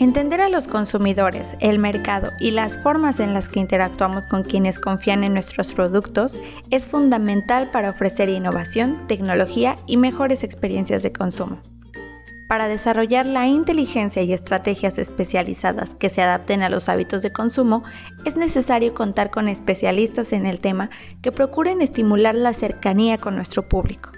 Entender a los consumidores, el mercado y las formas en las que interactuamos con quienes confían en nuestros productos es fundamental para ofrecer innovación, tecnología y mejores experiencias de consumo. Para desarrollar la inteligencia y estrategias especializadas que se adapten a los hábitos de consumo, es necesario contar con especialistas en el tema que procuren estimular la cercanía con nuestro público.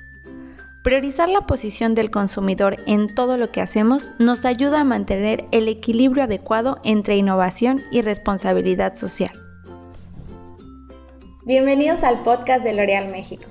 Priorizar la posición del consumidor en todo lo que hacemos nos ayuda a mantener el equilibrio adecuado entre innovación y responsabilidad social. Bienvenidos al podcast de L'Oreal México.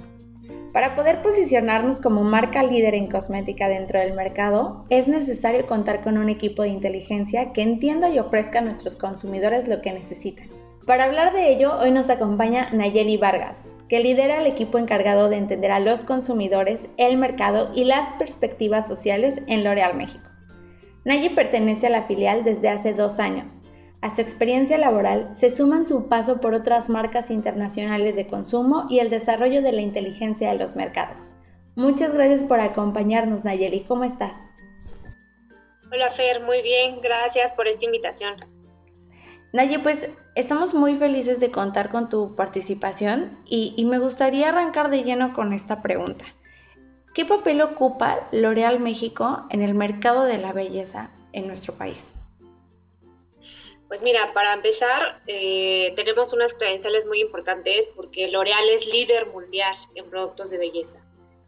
Para poder posicionarnos como marca líder en cosmética dentro del mercado, es necesario contar con un equipo de inteligencia que entienda y ofrezca a nuestros consumidores lo que necesitan. Para hablar de ello, hoy nos acompaña Nayeli Vargas, que lidera el equipo encargado de entender a los consumidores, el mercado y las perspectivas sociales en L'Oreal México. Nayeli pertenece a la filial desde hace dos años. A su experiencia laboral se suman su paso por otras marcas internacionales de consumo y el desarrollo de la inteligencia de los mercados. Muchas gracias por acompañarnos, Nayeli. ¿Cómo estás? Hola, Fer. Muy bien. Gracias por esta invitación. Naye, pues estamos muy felices de contar con tu participación y, me gustaría arrancar de lleno con esta pregunta. ¿Qué papel ocupa L'Oreal México en el mercado de la belleza en nuestro país? Pues mira, para empezar, eh, tenemos unas credenciales muy importantes porque L'Oreal es líder mundial en productos de belleza.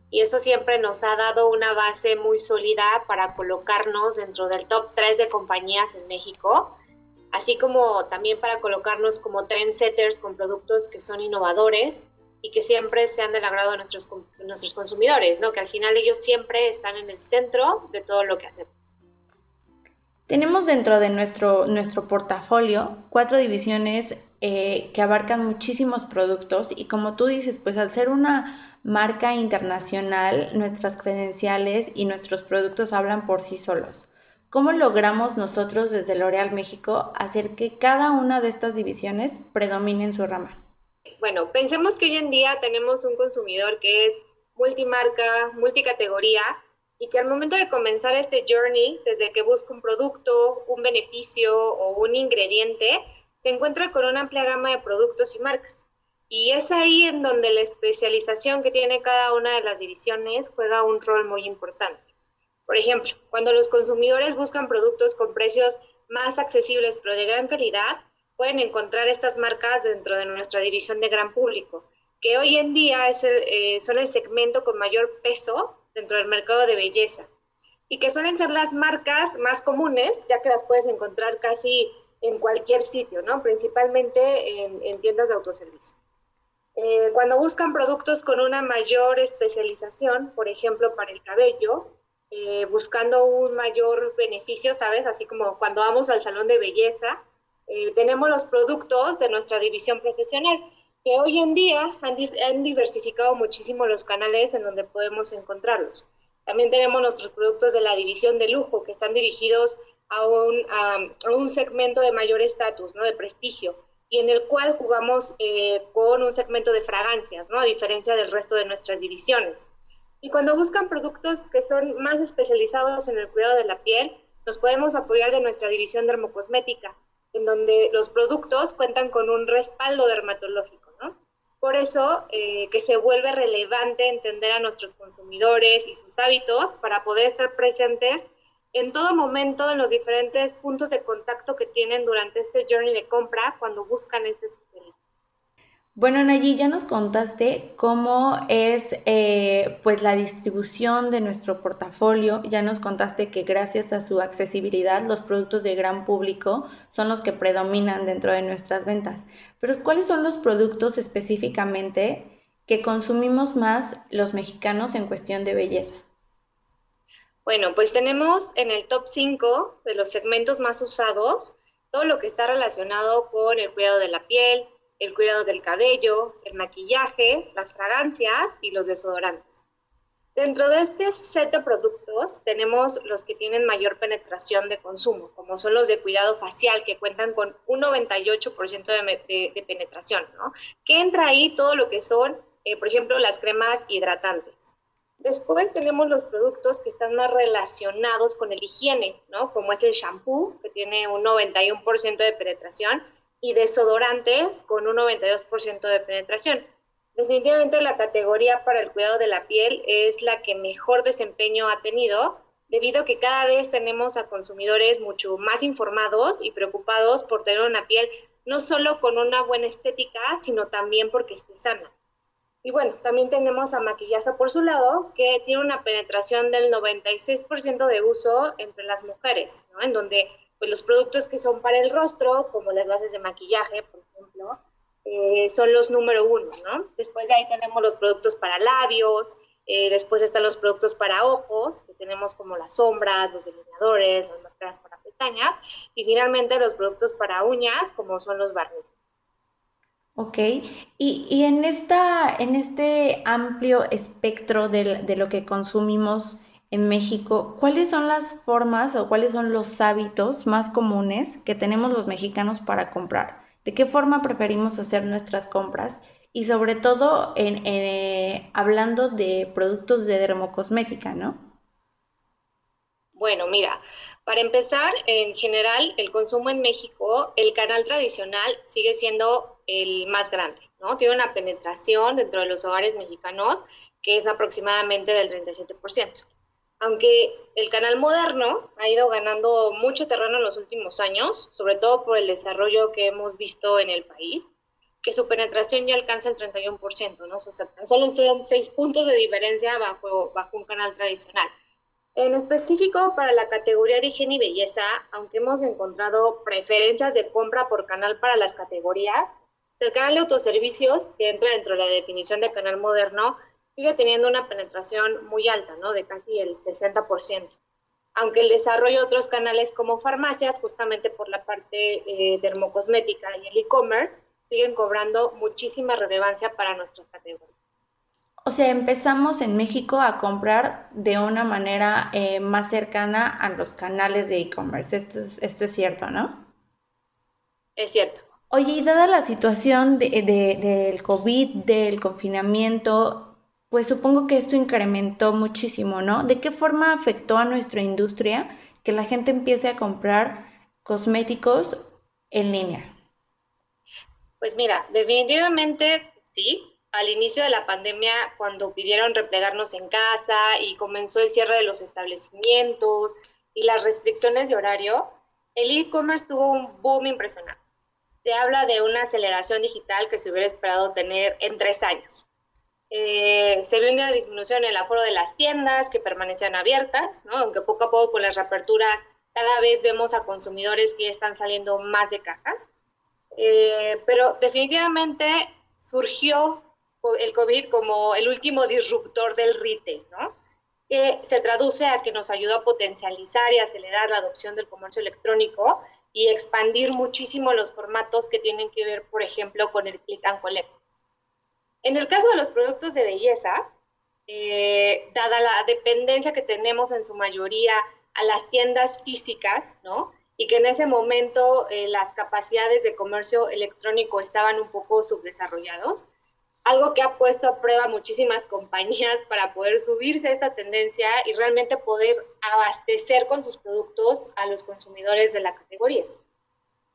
Y eso siempre nos ha dado una base muy sólida para colocarnos dentro del top 3 de compañías en México así como también para colocarnos como trendsetters con productos que son innovadores y que siempre sean del agrado de nuestros, nuestros consumidores, ¿no? que al final ellos siempre están en el centro de todo lo que hacemos. Tenemos dentro de nuestro, nuestro portafolio cuatro divisiones eh, que abarcan muchísimos productos y como tú dices, pues al ser una marca internacional, nuestras credenciales y nuestros productos hablan por sí solos. ¿Cómo logramos nosotros desde L'Oreal México hacer que cada una de estas divisiones predomine en su rama? Bueno, pensemos que hoy en día tenemos un consumidor que es multimarca, multicategoría y que al momento de comenzar este journey, desde que busca un producto, un beneficio o un ingrediente, se encuentra con una amplia gama de productos y marcas. Y es ahí en donde la especialización que tiene cada una de las divisiones juega un rol muy importante. Por ejemplo, cuando los consumidores buscan productos con precios más accesibles pero de gran calidad, pueden encontrar estas marcas dentro de nuestra división de gran público, que hoy en día es eh, son el segmento con mayor peso dentro del mercado de belleza y que suelen ser las marcas más comunes, ya que las puedes encontrar casi en cualquier sitio, ¿no? principalmente en, tiendas de autoservicio. Eh, cuando buscan productos con una mayor especialización, por ejemplo, para el cabello, eh, buscando un mayor beneficio, ¿sabes? Así como cuando vamos al salón de belleza, eh, tenemos los productos de nuestra división profesional, que hoy en día han, diversificado muchísimo los canales en donde podemos encontrarlos. También tenemos nuestros productos de la división de lujo, que están dirigidos a un, a, un segmento de mayor estatus, ¿no? De prestigio, y en el cual jugamos eh, con un segmento de fragancias, ¿no? A diferencia del resto de nuestras divisiones. Y cuando buscan productos que son más especializados en el cuidado de la piel, nos podemos apoyar de nuestra división dermocosmética, en donde los productos cuentan con un respaldo dermatológico, ¿no? Por eso eh, que se vuelve relevante entender a nuestros consumidores y sus hábitos para poder estar presentes en todo momento en los diferentes puntos de contacto que tienen durante este journey de compra cuando buscan este bueno, Nayi, ya nos contaste cómo es eh, pues la distribución de nuestro portafolio, ya nos contaste que gracias a su accesibilidad los productos de gran público son los que predominan dentro de nuestras ventas. Pero ¿cuáles son los productos específicamente que consumimos más los mexicanos en cuestión de belleza? Bueno, pues tenemos en el top 5 de los segmentos más usados todo lo que está relacionado con el cuidado de la piel, el cuidado del cabello, el maquillaje, las fragancias y los desodorantes. Dentro de este set de productos tenemos los que tienen mayor penetración de consumo, como son los de cuidado facial, que cuentan con un 98% de, penetración, ¿no? Que entra ahí todo lo que son, eh, por ejemplo, las cremas hidratantes. Después tenemos los productos que están más relacionados con el higiene, ¿no? Como es el shampoo, que tiene un 91% de penetración, y desodorantes con un 92% de penetración. Definitivamente la categoría para el cuidado de la piel es la que mejor desempeño ha tenido, debido a que cada vez tenemos a consumidores mucho más informados y preocupados por tener una piel no solo con una buena estética, sino también porque esté sana. Y bueno, también tenemos a maquillaje por su lado, que tiene una penetración del 96% de uso entre las mujeres, ¿no? En donde pues, los productos que son para el rostro, como las bases de maquillaje, por ejemplo, eh, son los número uno, ¿no? Después de ahí tenemos los productos para labios, eh, después están los productos para ojos, que tenemos como las sombras, los delineadores, las máscaras para pestañas, y finalmente los productos para uñas, como son los barnices. Ok, y, en, esta, en este amplio espectro de, de, lo que consumimos en México, ¿cuáles son las formas o cuáles son los hábitos más comunes que tenemos los mexicanos para comprar? ¿De qué forma preferimos hacer nuestras compras? Y sobre todo en, eh, hablando de productos de dermocosmética, ¿no? Bueno, mira, para empezar, en general, el consumo en México, el canal tradicional sigue siendo el más grande, ¿no? Tiene una penetración dentro de los hogares mexicanos que es aproximadamente del 37%. Aunque el canal moderno ha ido ganando mucho terreno en los últimos años, sobre todo por el desarrollo que hemos visto en el país, que su penetración ya alcanza el 31%, ¿no? O sea, solo son seis puntos de diferencia bajo, bajo un canal tradicional. En específico, para la categoría de higiene y belleza, aunque hemos encontrado preferencias de compra por canal para las categorías, el canal de autoservicios, que entra dentro de la definición de canal moderno, sigue teniendo una penetración muy alta, ¿no? De casi el 60%. Aunque el desarrollo de otros canales como farmacias, justamente por la parte eh, dermocosmética y el e-commerce, siguen cobrando muchísima relevancia para nuestras categorías. O sea, empezamos en México a comprar de una manera eh, más cercana a los canales de e-commerce. Esto es, esto es cierto, ¿no? Es cierto. Oye, y dada la situación de, del COVID, del confinamiento, pues supongo que esto incrementó muchísimo, ¿no? ¿De qué forma afectó a nuestra industria que la gente empiece a comprar cosméticos en línea? Pues mira, definitivamente sí, al inicio de la pandemia, cuando pidieron replegarnos en casa y comenzó el cierre de los establecimientos y las restricciones de horario, el e-commerce tuvo un boom impresionante. Se habla de una aceleración digital que se hubiera esperado tener en tres años. Eh, se vio una disminución en el aforo de las tiendas que permanecían abiertas, aunque poco a poco con las reaperturas cada vez vemos a consumidores que están saliendo más de casa. Eh, pero definitivamente surgió el COVID como el último disruptor del retail, ¿no? que se traduce a que nos ayudó a potencializar y acelerar la adopción del comercio electrónico y expandir muchísimo los formatos que tienen que ver, por ejemplo, con el click and collect. En el caso de los productos de belleza, eh, dada la dependencia que tenemos en su mayoría a las tiendas físicas, ¿no? Y que en ese momento eh, las capacidades de comercio electrónico estaban un poco subdesarrollados, algo que ha puesto a prueba muchísimas compañías para poder subirse a esta tendencia y realmente poder abastecer con sus productos a los consumidores de la categoría.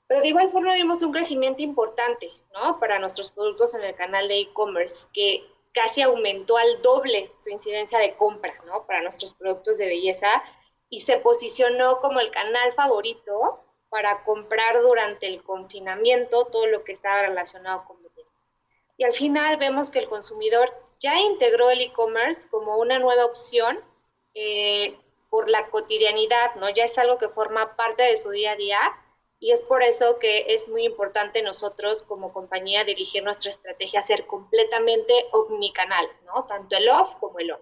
Pero de igual forma vimos un crecimiento importante ¿no? para nuestros productos en el canal de e-commerce, que casi aumentó al doble su incidencia de compra ¿no? para nuestros productos de belleza y se posicionó como el canal favorito para comprar durante el confinamiento todo lo que estaba relacionado con y al final vemos que el consumidor ya integró el e-commerce como una nueva opción eh, por la cotidianidad, ¿no? Ya es algo que forma parte de su día a día y es por eso que es muy importante nosotros como compañía dirigir nuestra estrategia a ser completamente omnicanal, ¿no? Tanto el off como el on.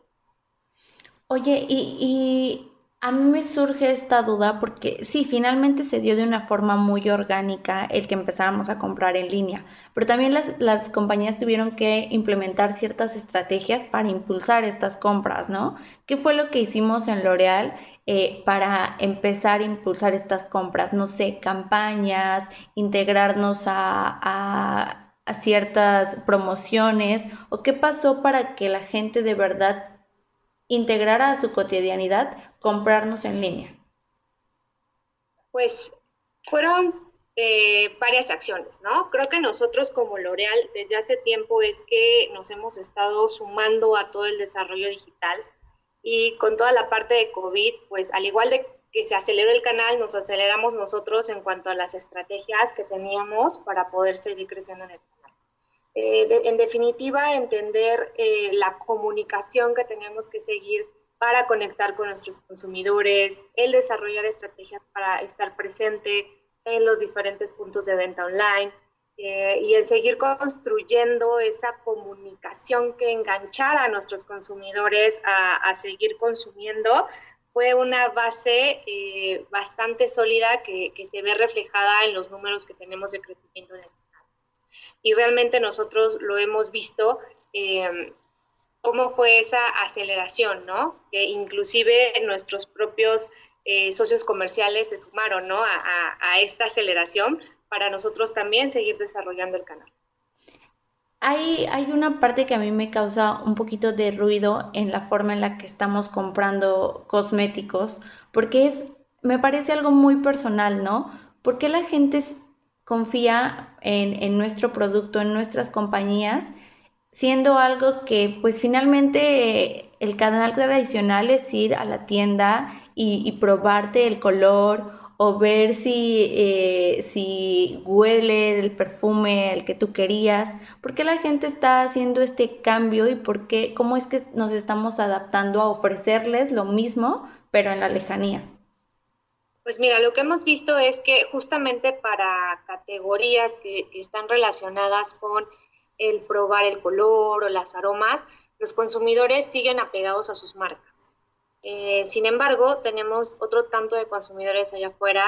Oye, y a mí me surge esta duda porque sí, finalmente se dio de una forma muy orgánica el que empezáramos a comprar en línea, pero también las, compañías tuvieron que implementar ciertas estrategias para impulsar estas compras, ¿no? ¿Qué fue lo que hicimos en L'Oreal eh, para empezar a impulsar estas compras? No sé, campañas, integrarnos a ciertas promociones, o qué pasó para que la gente de verdad integrar a su cotidianidad comprarnos en línea? Pues fueron eh, varias acciones, ¿no? Creo que nosotros como L'Oreal desde hace tiempo es que nos hemos estado sumando a todo el desarrollo digital y con toda la parte de COVID, pues al igual de que se aceleró el canal, nos aceleramos nosotros en cuanto a las estrategias que teníamos para poder seguir creciendo en el canal. Eh, en definitiva, entender eh, la comunicación que tenemos que seguir para conectar con nuestros consumidores, el desarrollar estrategias para estar presente en los diferentes puntos de venta online eh, y el seguir construyendo esa comunicación que enganchara a nuestros consumidores a, seguir consumiendo fue una base eh, bastante sólida que, se ve reflejada en los números que tenemos de crecimiento en el mercado. Y realmente nosotros lo hemos visto eh, cómo fue esa aceleración, ¿no? Que inclusive nuestros propios eh, socios comerciales se sumaron, ¿no? A, esta aceleración para nosotros también seguir desarrollando el canal. Hay, hay, una parte que a mí me causa un poquito de ruido en la forma en la que estamos comprando cosméticos, porque es, me parece algo muy personal, ¿no? ¿Por qué la gente confía en, en nuestro producto, en nuestras compañías? siendo algo que pues finalmente el canal tradicional es ir a la tienda y, probarte el color o ver si, eh, si huele el perfume el que tú querías. ¿Por qué la gente está haciendo este cambio y por qué, cómo es que nos estamos adaptando a ofrecerles lo mismo, pero en la lejanía? Pues mira, lo que hemos visto es que justamente para categorías que están relacionadas con el probar el color o las aromas, los consumidores siguen apegados a sus marcas. Eh, sin embargo, tenemos otro tanto de consumidores allá afuera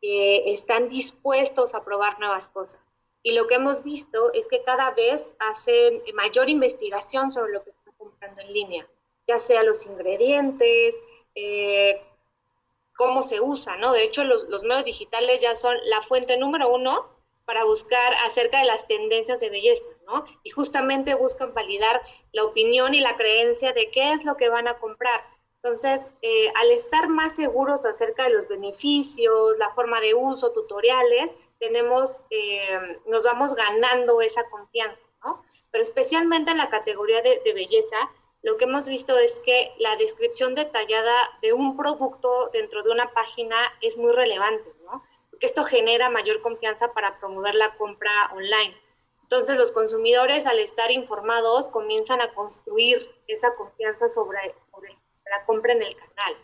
que están dispuestos a probar nuevas cosas. Y lo que hemos visto es que cada vez hacen mayor investigación sobre lo que están comprando en línea, ya sea los ingredientes, eh, cómo se usa, ¿no? De hecho, los, los medios digitales ya son la fuente número uno para buscar acerca de las tendencias de belleza, ¿no? Y justamente buscan validar la opinión y la creencia de qué es lo que van a comprar. Entonces, eh, al estar más seguros acerca de los beneficios, la forma de uso, tutoriales, tenemos, eh, nos vamos ganando esa confianza, ¿no? Pero especialmente en la categoría de, de belleza, lo que hemos visto es que la descripción detallada de un producto dentro de una página es muy relevante, ¿no? esto genera mayor confianza para promover la compra online. Entonces los consumidores al estar informados comienzan a construir esa confianza sobre, la compra en el canal.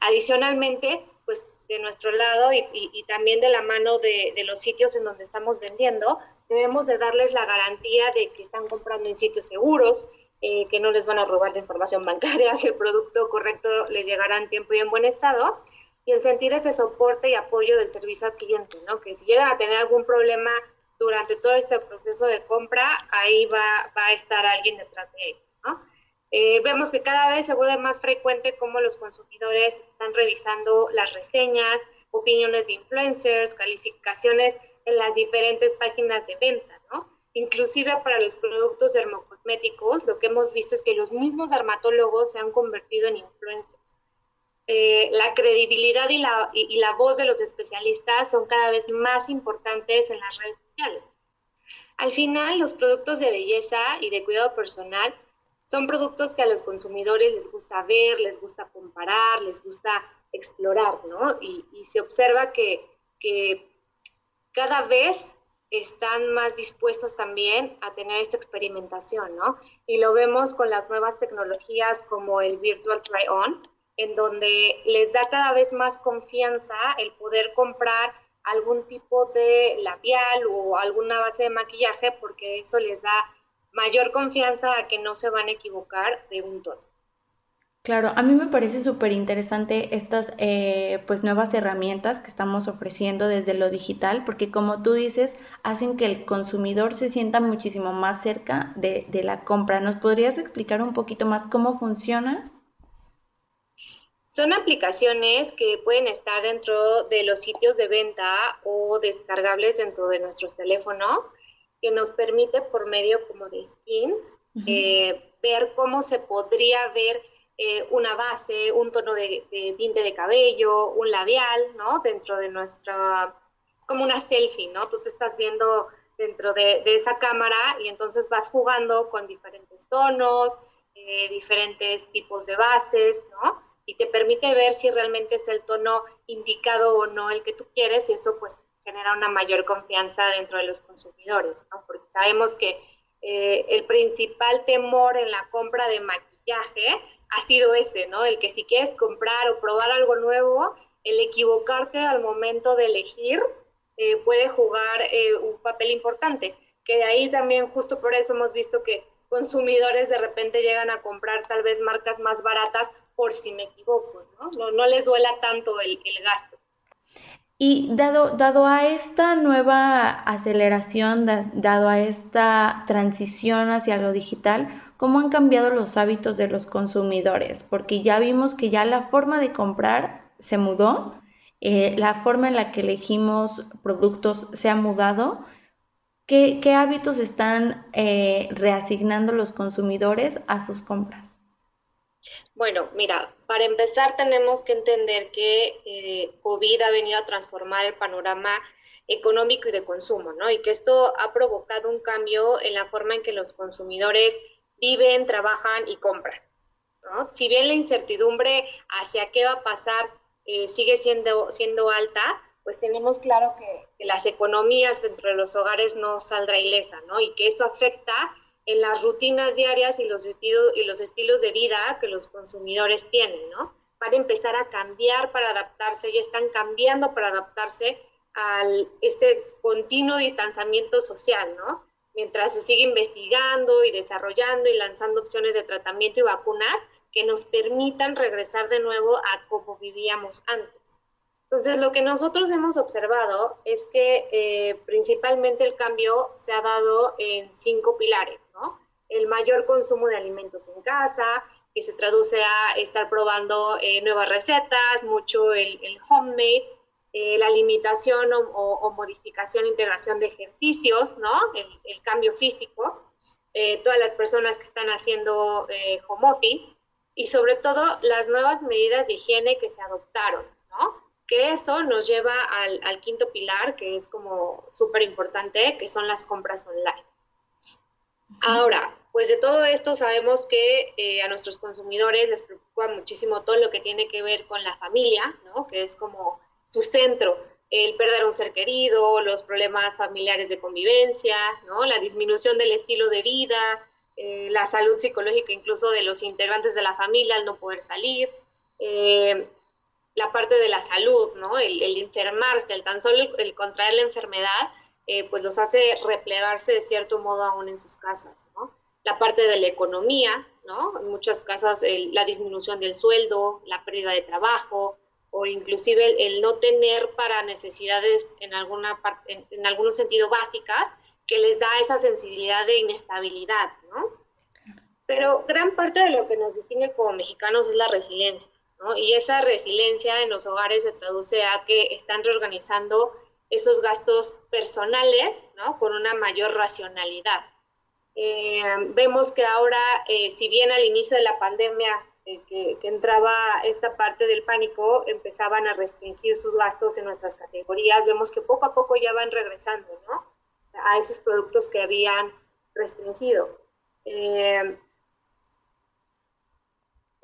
Adicionalmente, pues de nuestro lado y, también de la mano de, los sitios en donde estamos vendiendo, debemos de darles la garantía de que están comprando en sitios seguros, eh, que no les van a robar la información bancaria, que el producto correcto les llegará en tiempo y en buen estado, y el sentir ese soporte y apoyo del servicio al cliente, ¿no? Que si llegan a tener algún problema durante todo este proceso de compra, ahí va, va a estar alguien detrás de ellos, ¿no? Eh, vemos que cada vez se vuelve más frecuente cómo los consumidores están revisando las reseñas, opiniones de influencers, calificaciones en las diferentes páginas de venta, ¿no? Inclusive para los productos dermocosméticos, lo que hemos visto es que los mismos dermatólogos se han convertido en influencers. Eh, la credibilidad y la, y, la voz de los especialistas son cada vez más importantes en las redes sociales. Al final, los productos de belleza y de cuidado personal son productos que a los consumidores les gusta ver, les gusta comparar, les gusta explorar, ¿no? Y, se observa que, que, cada vez están más dispuestos también a tener esta experimentación, ¿no? Y lo vemos con las nuevas tecnologías como el Virtual Try-On, en donde les da cada vez más confianza el poder comprar algún tipo de labial o alguna base de maquillaje porque eso les da mayor confianza a que no se van a equivocar de un tono. Claro, a mí me parece súper interesante estas eh, pues nuevas herramientas que estamos ofreciendo desde lo digital, porque como tú dices, hacen que el consumidor se sienta muchísimo más cerca de, de la compra. ¿Nos podrías explicar un poquito más cómo funciona? Son aplicaciones que pueden estar dentro de los sitios de venta o descargables dentro de nuestros teléfonos, que nos permite por medio como de skins eh, ver cómo se podría ver eh, una base, un tono de, tinte de cabello, un labial, ¿no? Dentro de nuestra, es como una selfie, ¿no? Tú te estás viendo dentro de, esa cámara y entonces vas jugando con diferentes tonos, eh, diferentes tipos de bases, ¿no? Y te permite ver si realmente es el tono indicado o no el que tú quieres y eso pues genera una mayor confianza dentro de los consumidores, ¿no? Porque sabemos que eh, el principal temor en la compra de maquillaje ha sido ese, ¿no? El que si quieres comprar o probar algo nuevo, el equivocarte al momento de elegir eh, puede jugar eh, un papel importante. Que de ahí también, justo por eso hemos visto que consumidores de repente llegan a comprar tal vez marcas más baratas por si me equivoco, ¿no? No, les duela tanto el, el gasto. Y dado, dado a esta nueva aceleración, dado a esta transición hacia lo digital, ¿cómo han cambiado los hábitos de los consumidores? Porque ya vimos que ya la forma de comprar se mudó, eh, la forma en la que elegimos productos se ha mudado. ¿Qué, hábitos están eh, reasignando los consumidores a sus compras? Bueno, mira, para empezar tenemos que entender que eh, COVID ha venido a transformar el panorama económico y de consumo, ¿no? Y que esto ha provocado un cambio en la forma en que los consumidores viven, trabajan y compran, ¿no? Si bien la incertidumbre hacia qué va a pasar eh, sigue siendo, siendo alta, pues tenemos claro que, las economías dentro de los hogares no saldrá ilesa, ¿no? Y que eso afecta en las rutinas diarias y los, estilos, y los estilos de vida que los consumidores tienen, ¿no? Van a empezar a cambiar para adaptarse, ya están cambiando para adaptarse a este continuo distanciamiento social, ¿no? Mientras se sigue investigando y desarrollando y lanzando opciones de tratamiento y vacunas que nos permitan regresar de nuevo a como vivíamos antes. Entonces, lo que nosotros hemos observado es que eh, principalmente el cambio se ha dado en cinco pilares, ¿no? El mayor consumo de alimentos en casa, que se traduce a estar probando eh, nuevas recetas, mucho el, homemade, eh, la limitación o, modificación, integración de ejercicios, ¿no? El, cambio físico, todas las personas que están haciendo home office y sobre todo las nuevas medidas de higiene que se adoptaron, ¿no? Que eso nos lleva al, quinto pilar, que es como súper importante, que son las compras online. Ahora, pues de todo esto sabemos que eh, a nuestros consumidores les preocupa muchísimo todo lo que tiene que ver con la familia, ¿no? Que es como su centro, el perder un ser querido, los problemas familiares de convivencia, ¿no? La disminución del estilo de vida, eh, la salud psicológica incluso de los integrantes de la familia al no poder salir, eh, la parte de la salud, ¿no? El, enfermarse, el tan solo el, contraer la enfermedad, eh, pues los hace replegarse de cierto modo aún en sus casas. La parte de la economía, ¿no? En muchas casas la disminución del sueldo, la pérdida de trabajo o inclusive el, no tener para necesidades en, alguna parte, en, algún sentido básicas que les da esa sensibilidad de inestabilidad, ¿no? Pero gran parte de lo que nos distingue como mexicanos es la resiliencia. Y esa resiliencia en los hogares se traduce a que están reorganizando esos gastos personales, ¿no? Con una mayor racionalidad. Eh, vemos que ahora, eh, si bien al inicio de la pandemia eh, que, entraba esta parte del pánico, empezaban a restringir sus gastos en nuestras categorías, vemos que poco a poco ya van regresando, ¿no? A esos productos que habían restringido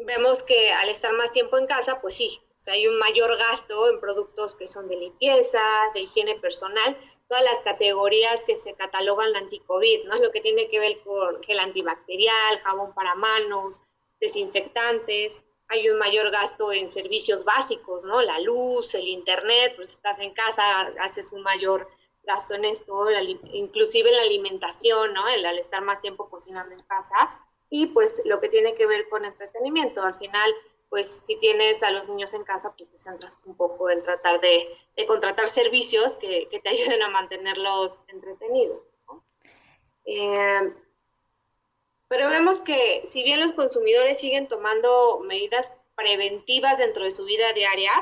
vemos que al estar más tiempo en casa, pues sí, hay un mayor gasto en productos que son de limpieza, de higiene personal, todas las categorías que se catalogan anti-COVID, ¿no? Lo que tiene que ver con gel antibacterial, jabón para manos, desinfectantes, hay un mayor gasto en servicios básicos, ¿no? La luz, el internet, pues estás en casa, haces un mayor gasto en esto, inclusive la alimentación, ¿no? El, al estar más tiempo cocinando en casa, y pues lo que tiene que ver con entretenimiento. Al final, pues si tienes a los niños en casa, pues te centras un poco en tratar de, contratar servicios que, te ayuden a mantenerlos entretenidos. Eh, pero vemos que si bien los consumidores siguen tomando medidas preventivas dentro de su vida diaria,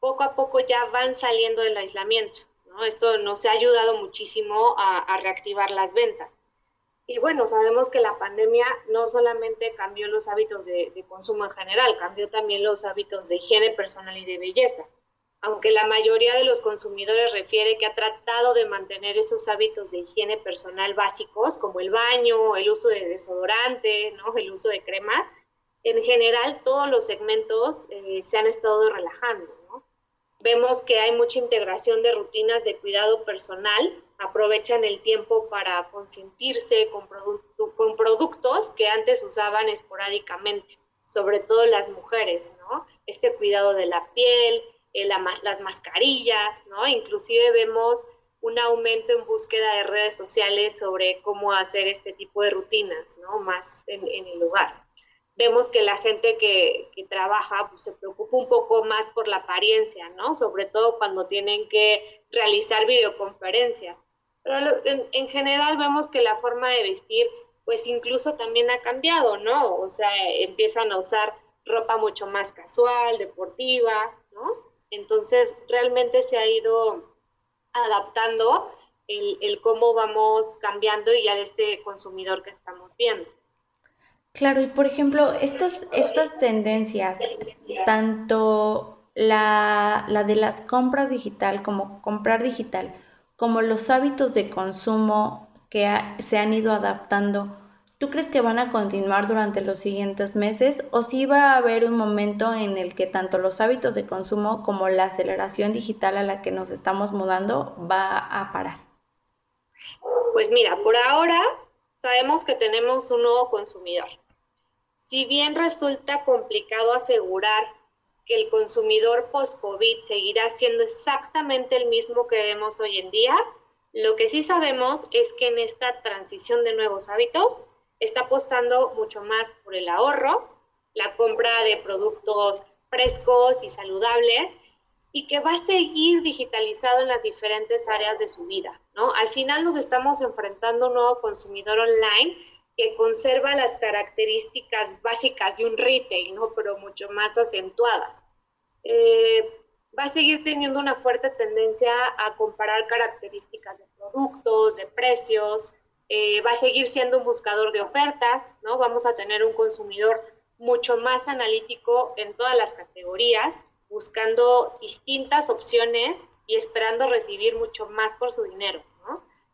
poco a poco ya van saliendo del aislamiento. Esto nos ha ayudado muchísimo a reactivar las ventas. Y bueno, sabemos que la pandemia no solamente cambió los hábitos de, consumo en general, cambió también los hábitos de higiene personal y de belleza. Aunque la mayoría de los consumidores refiere que ha tratado de mantener esos hábitos de higiene personal básicos, como el baño, el uso de desodorante, ¿no? el uso de cremas, en general todos los segmentos eh, se han estado relajando. Vemos que hay mucha integración de rutinas de cuidado personal, aprovechan el tiempo para consentirse con, con productos que antes usaban esporádicamente, sobre todo las mujeres, ¿no? Este cuidado de la piel, eh, las mascarillas, ¿no? Inclusive vemos un aumento en búsqueda de redes sociales sobre cómo hacer este tipo de rutinas, ¿no? Más en, el lugar. Vemos que la gente que, trabaja pues, se preocupa un poco más por la apariencia, ¿no? Sobre todo cuando tienen que realizar videoconferencias. Pero en, general vemos que la forma de vestir, pues incluso también ha cambiado, ¿no? O sea, empiezan a usar ropa mucho más casual, deportiva, ¿no? Entonces, realmente se ha ido adaptando el, cómo vamos cambiando y a este consumidor que estamos viendo. Claro, y por ejemplo, estas, estas tendencias, tanto la, la de las compras digital como comprar digital, como los hábitos de consumo que se han ido adaptando, ¿Tú crees que van a continuar durante los siguientes meses o si va a haber un momento en el que tanto los hábitos de consumo como la aceleración digital a la que nos estamos mudando va a parar? Pues mira, por ahora sabemos que tenemos un nuevo consumidor. Si bien resulta complicado asegurar que el consumidor post-COVID seguirá siendo exactamente el mismo que vemos hoy en día, lo que sí sabemos es que en esta transición de nuevos hábitos, está apostando mucho más por el ahorro, la compra de productos frescos y saludables y que va a seguir digitalizado en las diferentes áreas de su vida, ¿no? Al final nos estamos enfrentando a un nuevo consumidor online que conserva las características básicas de un retail, ¿no? Pero mucho más acentuadas. Eh, va a seguir teniendo una fuerte tendencia a comparar características de productos, de precios, eh, va a seguir siendo un buscador de ofertas, ¿no? Vamos a tener un consumidor mucho más analítico en todas las categorías, buscando distintas opciones y esperando recibir mucho más por su dinero.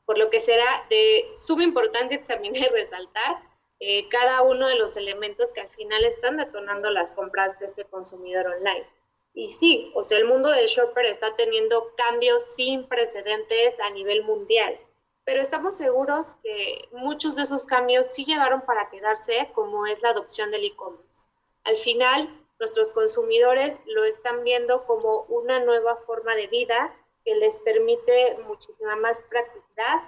Por lo que será de suma importancia examinar y resaltar eh, cada uno de los elementos que al final están detonando las compras de este consumidor online. Y sí, o sea, el mundo del shopper está teniendo cambios sin precedentes a nivel mundial pero estamos seguros que muchos de esos cambios sí llegaron para quedarse, como es la adopción del e-commerce. Al final, nuestros consumidores lo están viendo como una nueva forma de vida que les permite muchísima más practicidad,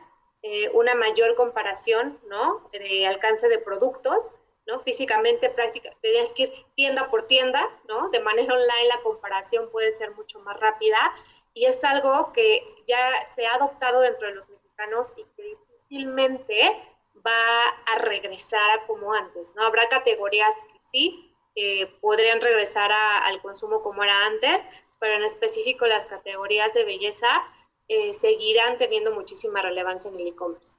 eh, una mayor comparación, ¿no? De alcance de productos, ¿no? Físicamente, práctica, tenías que ir tienda por tienda, ¿no? De manera online la comparación puede ser mucho más rápida y es algo que ya se ha adoptado dentro de los y que difícilmente va a regresar a como antes, ¿no? Habrá categorías que sí eh, podrían regresar al consumo como era antes, pero en específico las categorías de belleza eh, seguirán teniendo muchísima relevancia en el e-commerce.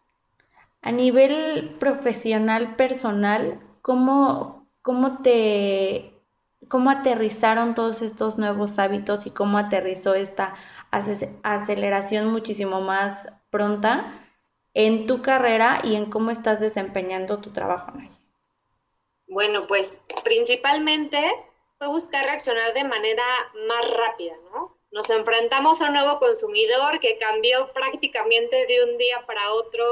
A nivel profesional, personal, ¿cómo, cómo te cómo aterrizaron todos estos nuevos hábitos y cómo aterrizó esta aceleración muchísimo más pronta en tu carrera y en cómo estás desempeñando tu trabajo, Bueno, pues principalmente fue buscar reaccionar de manera más rápida, ¿no? Nos enfrentamos a un nuevo consumidor que cambió prácticamente de un día para otro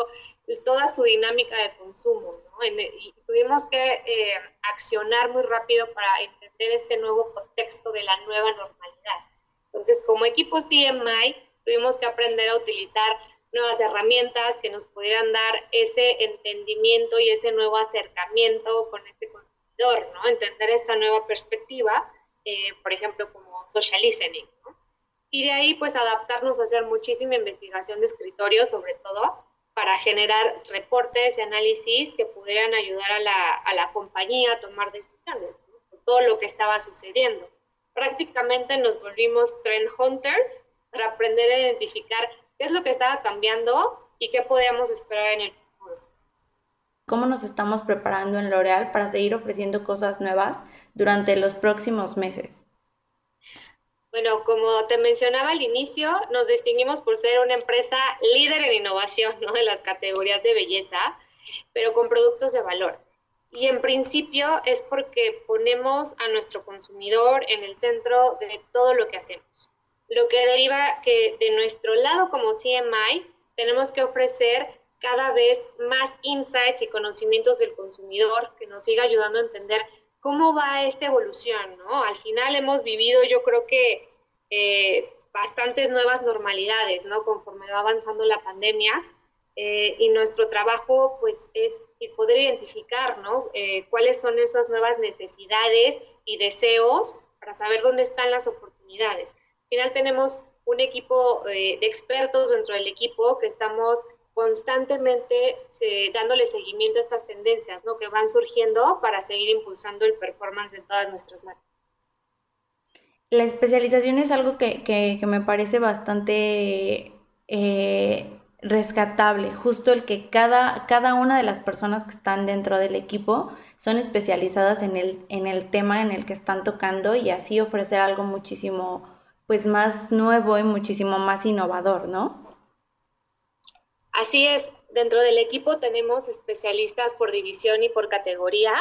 toda su dinámica de consumo, ¿no? y tuvimos que eh, accionar muy rápido para entender este nuevo contexto de la nueva normalidad. Entonces, como equipo CMI, tuvimos que aprender a utilizar nuevas herramientas que nos pudieran dar ese entendimiento y ese nuevo acercamiento con este ¿no? Entender esta nueva perspectiva, eh, por ejemplo, como social listening, ¿no? Y de ahí, pues, adaptarnos a hacer muchísima investigación de escritorio, sobre todo, para generar reportes y análisis que pudieran ayudar a la, a la compañía a tomar decisiones, ¿no? todo lo que estaba sucediendo. Prácticamente nos volvimos trend hunters para aprender a identificar qué es lo que estaba cambiando y qué podíamos esperar en el. Cómo nos estamos preparando en L'Oreal para seguir ofreciendo cosas nuevas durante los próximos meses. Bueno, como te mencionaba al inicio, nos distinguimos por ser una empresa líder en innovación ¿no? de las categorías de belleza, pero con productos de valor. Y en principio es porque ponemos a nuestro consumidor en el centro de todo lo que hacemos. Lo que deriva que de nuestro lado como CMI tenemos que ofrecer cada vez más insights y conocimientos del consumidor que nos siga ayudando a entender cómo va esta evolución, ¿no? Al final hemos vivido, yo creo que eh, bastantes nuevas normalidades, ¿no? Conforme va avanzando la pandemia eh, y nuestro trabajo, pues, es poder identificar, ¿no? Eh, cuáles son esas nuevas necesidades y deseos para saber dónde están las oportunidades. Al final tenemos un equipo de expertos dentro del equipo que estamos constantemente dándole seguimiento a estas tendencias ¿no? que van surgiendo para seguir impulsando el performance de todas nuestras marcas. La especialización es algo que, me parece bastante eh, rescatable, justo el que cada, cada una de las personas que están dentro del equipo son especializadas en el, en el tema en el que están tocando y así ofrecer algo muchísimo pues más nuevo y muchísimo más innovador, ¿no? Así es, dentro del equipo tenemos especialistas por división y por categoría,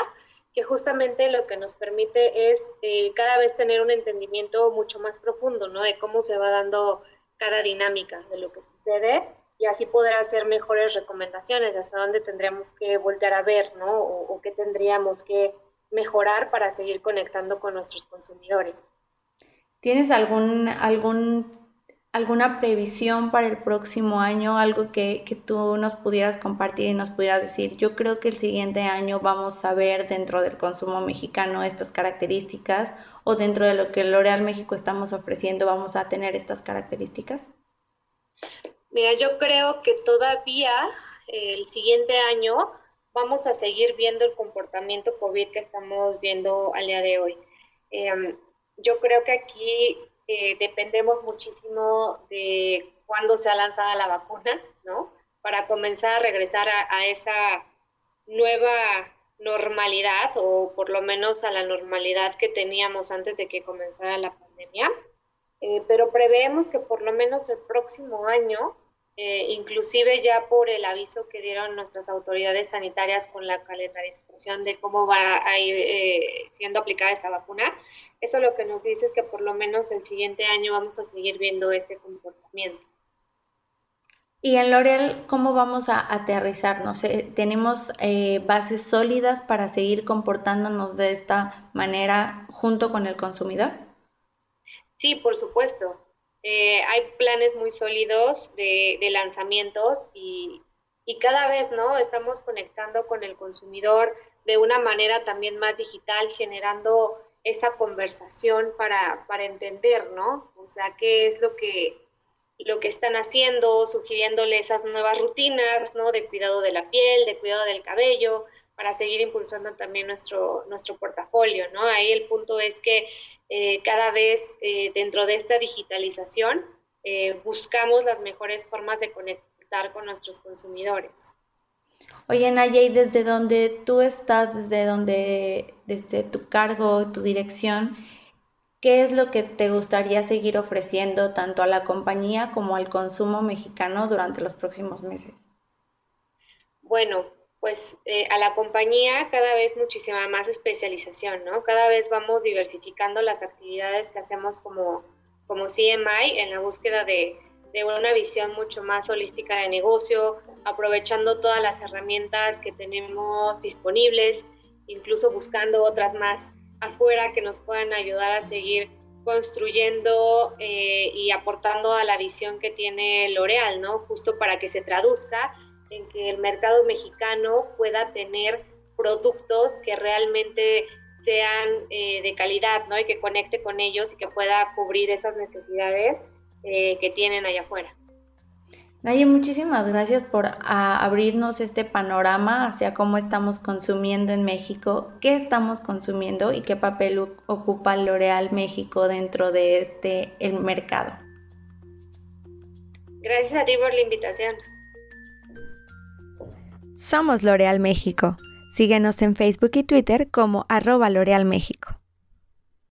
que justamente lo que nos permite es eh, cada vez tener un entendimiento mucho más profundo, ¿no? De cómo se va dando cada dinámica de lo que sucede y así poder hacer mejores recomendaciones hasta dónde tendríamos que voltear a ver, ¿no? O, o qué tendríamos que mejorar para seguir conectando con nuestros consumidores. ¿Tienes algún, algún alguna previsión para el próximo año, algo que, tú nos pudieras compartir y nos pudieras decir, yo creo que el siguiente año vamos a ver dentro del consumo mexicano estas características o dentro de lo que L'Oreal México estamos ofreciendo vamos a tener estas características? Mira, yo creo que todavía el siguiente año vamos a seguir viendo el comportamiento COVID que estamos viendo al día de hoy. Em, yo creo que aquí eh, dependemos muchísimo de cuándo se ha lanzado la vacuna, ¿no? Para comenzar a regresar a, esa nueva normalidad o por lo menos a la normalidad que teníamos antes de que comenzara la pandemia. Eh, pero preveemos que por lo menos el próximo año eh, inclusive ya por el aviso que dieron nuestras autoridades sanitarias con la calendarización de cómo va a ir eh, siendo aplicada esta vacuna, eso lo que nos dice es que por lo menos el siguiente año vamos a seguir viendo este comportamiento. Y en L'Oreal, ¿cómo vamos a aterrizarnos? ¿Tenemos eh, bases sólidas para seguir comportándonos de esta manera junto con el consumidor? Sí, por supuesto. Eh, hay planes muy sólidos de, lanzamientos y, cada vez no estamos conectando con el consumidor de una manera también más digital, generando esa conversación para, para entender, ¿no? O sea, qué es lo que, lo que están haciendo, sugiriéndole esas nuevas rutinas, ¿no? De cuidado de la piel, de cuidado del cabello, para seguir impulsando también nuestro, nuestro portafolio, ¿no? Ahí el punto es que eh, cada vez eh, dentro de esta digitalización eh, buscamos las mejores formas de conectar con nuestros consumidores. Oye, Nayay, desde donde tú estás, desde donde, desde tu cargo, tu dirección, ¿qué es lo que te gustaría seguir ofreciendo tanto a la compañía como al consumo mexicano durante los próximos meses? Bueno, pues eh, a la compañía cada vez muchísima más especialización, ¿no? Cada vez vamos diversificando las actividades que hacemos como, como CMI en la búsqueda de, de una visión mucho más holística de negocio, aprovechando todas las herramientas que tenemos disponibles, incluso buscando otras más afuera que nos puedan ayudar a seguir construyendo eh, y aportando a la visión que tiene L'Oreal, ¿no? Justo para que se traduzca en que el mercado mexicano pueda tener productos que realmente sean eh, de calidad, ¿no? Y que conecte con ellos y que pueda cubrir esas necesidades eh, que tienen allá afuera. Naye, muchísimas gracias por abrirnos este panorama hacia cómo estamos consumiendo en México, qué estamos consumiendo y qué papel ocupa L'Oreal México dentro de este el mercado. Gracias a ti por la invitación. Somos L'Oreal México. Síguenos en Facebook y Twitter como arroba L'Oreal México.